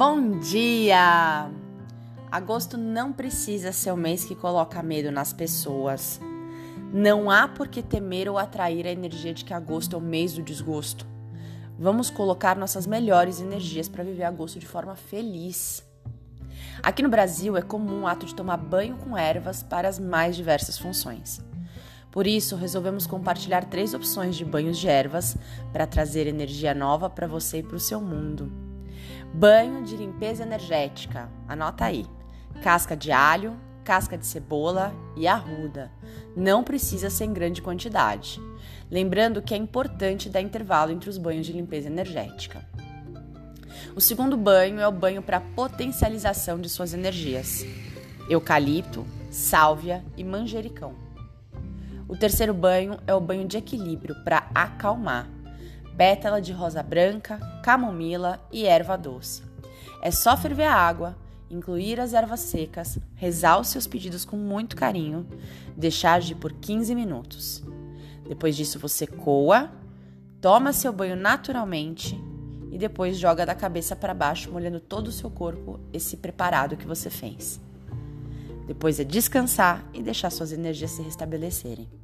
Bom dia! Agosto não precisa ser o mês que coloca medo nas pessoas. Não há por que temer ou atrair a energia de que agosto é o mês do desgosto. Vamos colocar nossas melhores energias para viver agosto de forma feliz. Aqui no Brasil é comum o ato de tomar banho com ervas para as mais diversas funções. Por isso, resolvemos compartilhar três opções de banhos de ervas para trazer energia nova para você e para o seu mundo. Banho de limpeza energética. Anota aí. Casca de alho, casca de cebola e arruda. Não precisa ser em grande quantidade. Lembrando que é importante dar intervalo entre os banhos de limpeza energética. O segundo banho é o banho para potencialização de suas energias. Eucalipto, sálvia e manjericão. O terceiro banho é o banho de equilíbrio para acalmar pétala de rosa branca, camomila e erva doce. É só ferver a água, incluir as ervas secas, rezar os seus pedidos com muito carinho, deixar agir por 15 minutos. Depois disso você coa, toma seu banho naturalmente e depois joga da cabeça para baixo, molhando todo o seu corpo esse preparado que você fez. Depois é descansar e deixar suas energias se restabelecerem.